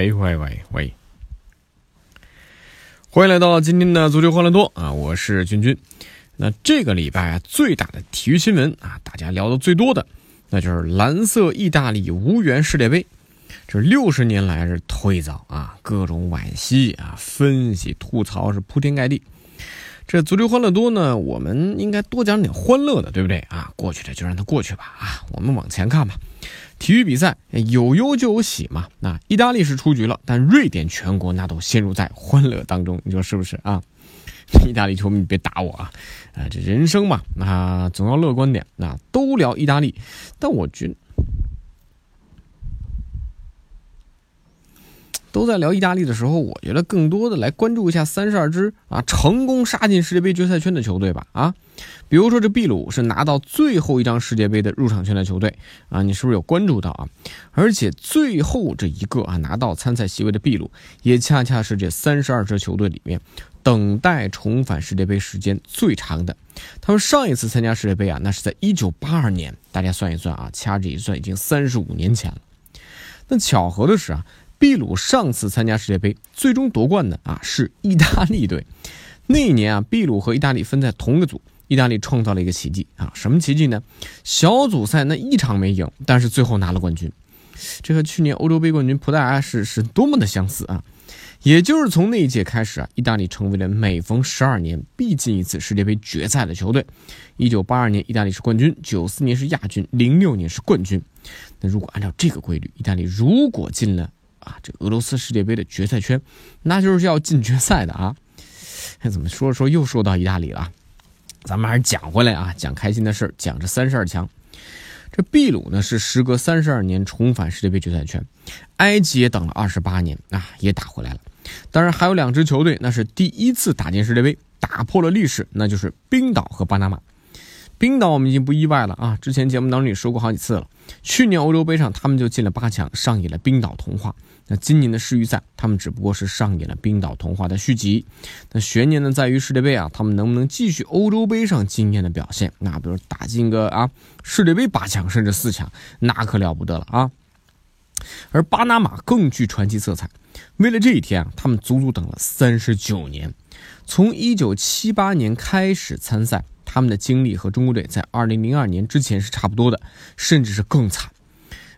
喂喂喂喂！欢迎来到今天的足球欢乐多啊，我是君君。那这个礼拜啊，最大的体育新闻啊，大家聊的最多的，那就是蓝色意大利无缘世界杯。这六十年来是头一遭啊，各种惋惜啊，分析吐槽是铺天盖地。这足球欢乐多呢，我们应该多讲点欢乐的，对不对啊？过去的就让它过去吧啊，我们往前看吧。体育比赛有忧就有喜嘛。那意大利是出局了，但瑞典全国那都陷入在欢乐当中，你说是不是啊？意大利球迷别打我啊！啊，这人生嘛，那总要乐观点。那都聊意大利，但我觉。都在聊意大利的时候，我觉得更多的来关注一下三十二支啊成功杀进世界杯决赛圈的球队吧啊，比如说这秘鲁是拿到最后一张世界杯的入场券的球队啊，你是不是有关注到啊？而且最后这一个啊拿到参赛席位的秘鲁，也恰恰是这三十二支球队里面等待重返世界杯时间最长的。他们上一次参加世界杯啊，那是在一九八二年，大家算一算啊，掐指一算，已经三十五年前了。那巧合的是啊。秘鲁上次参加世界杯，最终夺冠的啊是意大利队。那一年啊，秘鲁和意大利分在同个组，意大利创造了一个奇迹啊！什么奇迹呢？小组赛那一场没赢，但是最后拿了冠军。这和去年欧洲杯冠军葡萄牙是是多么的相似啊！也就是从那一届开始啊，意大利成为了每逢十二年必进一次世界杯决赛的球队。一九八二年，意大利是冠军；九四年是亚军；零六年是冠军。那如果按照这个规律，意大利如果进了。这俄罗斯世界杯的决赛圈，那就是要进决赛的啊！哎，怎么说着说又说到意大利了？咱们还是讲回来啊，讲开心的事讲这三十二强。这秘鲁呢是时隔三十二年重返世界杯决赛圈，埃及也等了二十八年啊，也打回来了。当然还有两支球队，那是第一次打进世界杯，打破了历史，那就是冰岛和巴拿马。冰岛我们已经不意外了啊，之前节目当中也说过好几次了。去年欧洲杯上他们就进了八强，上演了冰岛童话。那今年的世预赛，他们只不过是上演了冰岛童话的续集。那悬念呢在于世界杯啊，他们能不能继续欧洲杯上惊艳的表现？那比如打进个啊世界杯八强甚至四强，那可了不得了啊。而巴拿马更具传奇色彩，为了这一天啊，他们足足等了三十九年，从一九七八年开始参赛。他们的经历和中国队在二零零二年之前是差不多的，甚至是更惨。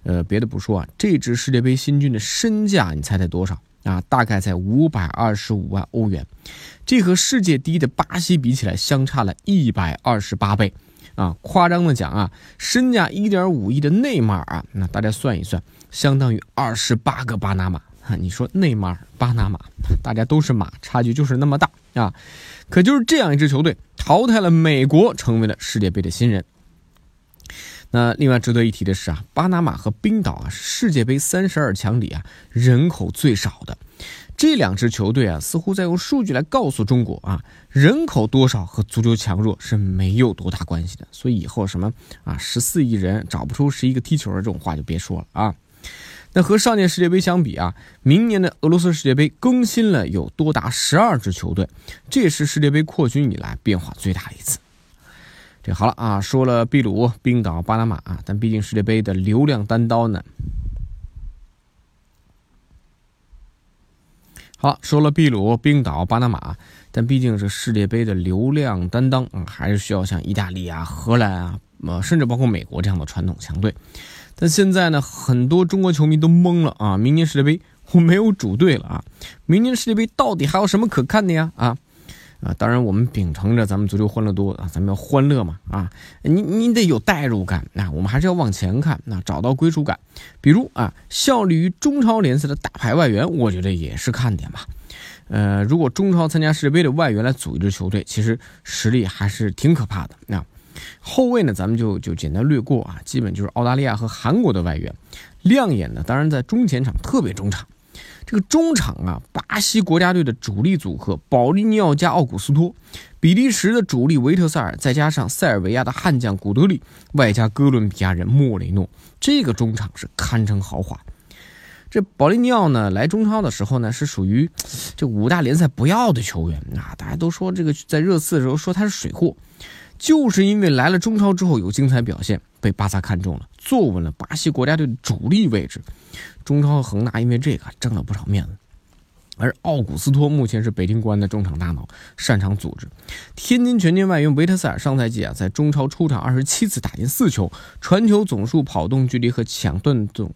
呃，别的不说啊，这支世界杯新军的身价，你猜猜多少啊？大概在五百二十五万欧元，这和世界第一的巴西比起来，相差了一百二十八倍啊！夸张的讲啊，身价一点五亿的内马尔啊，那大家算一算，相当于二十八个巴拿马。你说内马尔、巴拿马，大家都是马，差距就是那么大啊！可就是这样一支球队，淘汰了美国，成为了世界杯的新人。那另外值得一提的是啊，巴拿马和冰岛啊，是世界杯三十二强里啊人口最少的。这两支球队啊，似乎在用数据来告诉中国啊，人口多少和足球强弱是没有多大关系的。所以以后什么啊，十四亿人找不出十一个踢球的这种话就别说了啊。那和上届世界杯相比啊，明年的俄罗斯世界杯更新了有多达十二支球队，这是世界杯扩军以来变化最大的一次。这好了啊，说了秘鲁、冰岛、巴拿马啊，但毕竟世界杯的流量单刀呢。好，说了秘鲁、冰岛、巴拿马，但毕竟是世界杯的流量担当啊，还是需要像意大利啊、荷兰啊，呃，甚至包括美国这样的传统强队。但现在呢，很多中国球迷都懵了啊！明年世界杯我没有主队了啊！明年世界杯到底还有什么可看的呀？啊啊！当然，我们秉承着咱们足球欢乐多啊，咱们要欢乐嘛啊！你你得有代入感啊！我们还是要往前看，那找到归属感。比如啊，效力于中超联赛的大牌外援，我觉得也是看点吧。呃，如果中超参加世界杯的外援来组一支球队，其实实力还是挺可怕的啊。后卫呢，咱们就就简单略过啊，基本就是澳大利亚和韩国的外援。亮眼的当然在中前场，特别中场。这个中场啊，巴西国家队的主力组合保利尼奥加奥古斯托，比利时的主力维特塞尔，再加上塞尔维亚的悍将古德里，外加哥伦比亚人莫雷诺，这个中场是堪称豪华。这保利尼奥呢，来中超的时候呢，是属于这五大联赛不要的球员啊，大家都说这个在热刺的时候说他是水货。就是因为来了中超之后有精彩表现，被巴萨看中了，坐稳了巴西国家队的主力位置。中超和恒大因为这个挣了不少面子。而奥古斯托目前是北京国安的中场大脑，擅长组织。天津权健外援维特塞尔上赛季啊，在中超出场二十七次，打进四球，传球总数、跑动距离和抢断总。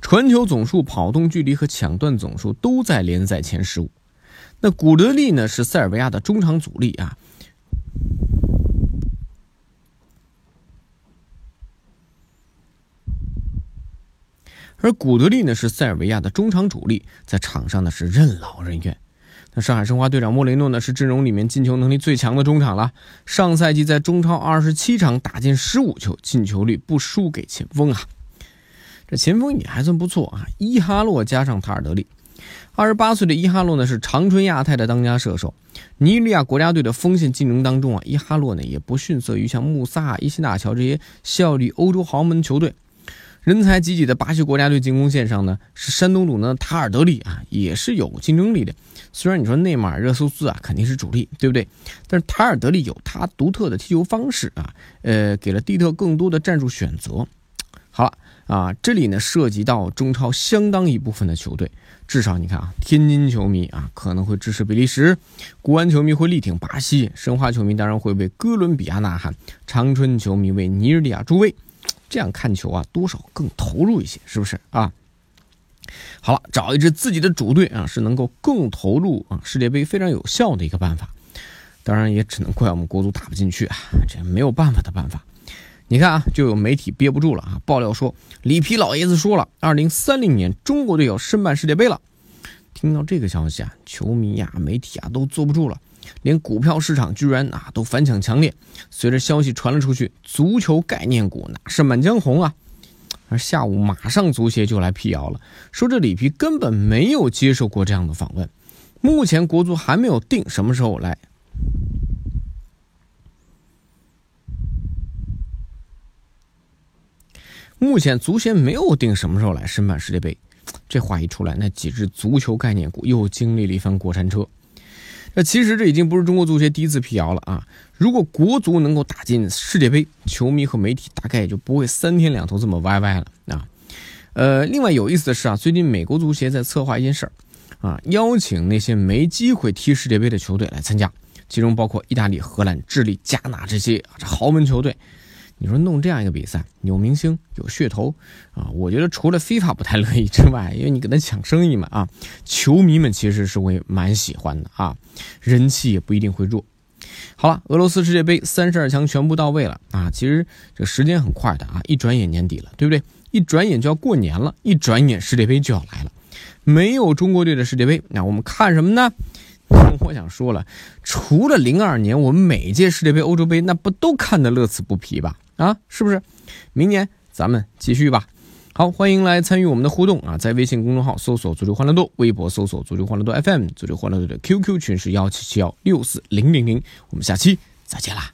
传球总数、跑动距离和抢断总数都在联赛前十五。那古德利呢？是塞尔维亚的中场主力啊。而古德利呢？是塞尔维亚的中场主力，在场上呢是任劳任怨。那上海申花队长莫雷诺呢？是阵容里面进球能力最强的中场了。上赛季在中超二十七场打进十五球，进球率不输给前锋啊。这前锋也还算不错啊，伊哈洛加上塔尔德利。二十八岁的伊哈洛呢是长春亚泰的当家射手，尼日利亚国家队的锋线竞争当中啊，伊哈洛呢也不逊色于像穆萨、伊西纳乔这些效力欧洲豪门球队。人才济济的巴西国家队进攻线上呢，是山东鲁能的塔尔德利啊，也是有竞争力的。虽然你说内马尔、热苏斯啊肯定是主力，对不对？但是塔尔德利有他独特的踢球方式啊，呃，给了蒂特更多的战术选择。好了。啊，这里呢涉及到中超相当一部分的球队，至少你看啊，天津球迷啊可能会支持比利时，国安球迷会力挺巴西，申花球迷当然会为哥伦比亚呐喊，长春球迷为尼日利亚助威，这样看球啊多少更投入一些，是不是啊？好了，找一支自己的主队啊，是能够更投入啊世界杯非常有效的一个办法，当然也只能怪我们国足打不进去啊，这没有办法的办法。你看啊，就有媒体憋不住了啊！爆料说，里皮老爷子说了，二零三零年中国队要申办世界杯了。听到这个消息啊，球迷呀、媒体啊都坐不住了，连股票市场居然啊都反响强烈。随着消息传了出去，足球概念股那是满江红啊。而下午马上足协就来辟谣了，说这里皮根本没有接受过这样的访问，目前国足还没有定什么时候来。目前足协没有定什么时候来申办世界杯，这话一出来，那几只足球概念股又经历了一番过山车。那其实这已经不是中国足协第一次辟谣了啊！如果国足能够打进世界杯，球迷和媒体大概也就不会三天两头这么歪歪了啊。呃，另外有意思的是啊，最近美国足协在策划一件事儿啊，邀请那些没机会踢世界杯的球队来参加，其中包括意大利、荷兰、智利、加纳这些豪门球队。你说弄这样一个比赛，有明星有噱头啊！我觉得除了 FIFA 不太乐意之外，因为你跟他抢生意嘛啊，球迷们其实是会蛮喜欢的啊，人气也不一定会弱。好了，俄罗斯世界杯三十二强全部到位了啊！其实这时间很快的啊，一转眼年底了，对不对？一转眼就要过年了，一转眼世界杯就要来了。没有中国队的世界杯，那我们看什么呢？我想说了，除了零二年，我们每届世界杯、欧洲杯，那不都看得乐此不疲吧？啊，是不是？明年咱们继续吧。好，欢迎来参与我们的互动啊，在微信公众号搜索“足球欢乐多”，微博搜索“足球欢乐多 FM”，足球欢乐多的 QQ 群是幺七七幺六四零零零。我们下期再见啦。